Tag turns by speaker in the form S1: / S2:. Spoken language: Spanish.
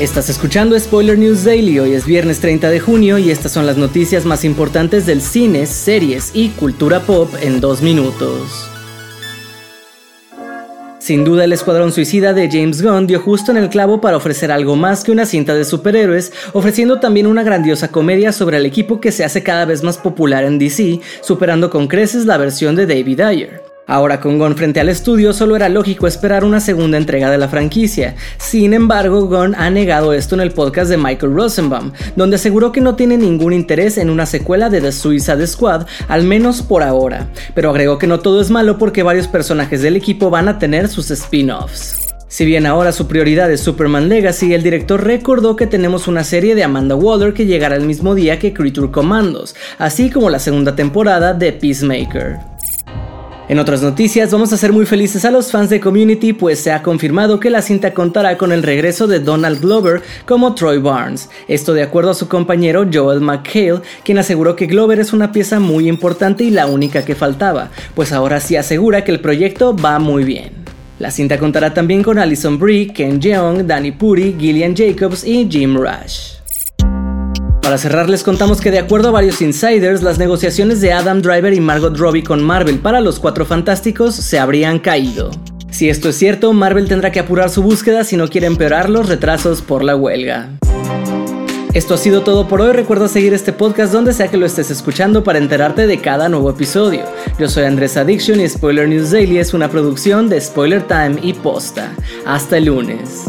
S1: Estás escuchando Spoiler News Daily, hoy es viernes 30 de junio y estas son las noticias más importantes del cine, series y cultura pop en dos minutos. Sin duda el Escuadrón Suicida de James Gunn dio justo en el clavo para ofrecer algo más que una cinta de superhéroes, ofreciendo también una grandiosa comedia sobre el equipo que se hace cada vez más popular en DC, superando con creces la versión de David Ayer. Ahora con Gon frente al estudio solo era lógico esperar una segunda entrega de la franquicia. Sin embargo, Gon ha negado esto en el podcast de Michael Rosenbaum, donde aseguró que no tiene ningún interés en una secuela de The Suicide Squad, al menos por ahora, pero agregó que no todo es malo porque varios personajes del equipo van a tener sus spin-offs. Si bien ahora su prioridad es Superman Legacy, el director recordó que tenemos una serie de Amanda Waller que llegará el mismo día que Creature Commandos, así como la segunda temporada de Peacemaker. En otras noticias, vamos a ser muy felices a los fans de Community, pues se ha confirmado que la cinta contará con el regreso de Donald Glover como Troy Barnes. Esto de acuerdo a su compañero Joel McHale, quien aseguró que Glover es una pieza muy importante y la única que faltaba, pues ahora sí asegura que el proyecto va muy bien. La cinta contará también con Alison Brie, Ken Jeong, Danny Puri, Gillian Jacobs y Jim Rush. Para cerrar les contamos que de acuerdo a varios insiders, las negociaciones de Adam Driver y Margot Robbie con Marvel para los Cuatro Fantásticos se habrían caído. Si esto es cierto, Marvel tendrá que apurar su búsqueda si no quiere empeorar los retrasos por la huelga. Esto ha sido todo por hoy. Recuerda seguir este podcast donde sea que lo estés escuchando para enterarte de cada nuevo episodio. Yo soy Andrés Addiction y Spoiler News Daily es una producción de Spoiler Time y Posta. Hasta el lunes.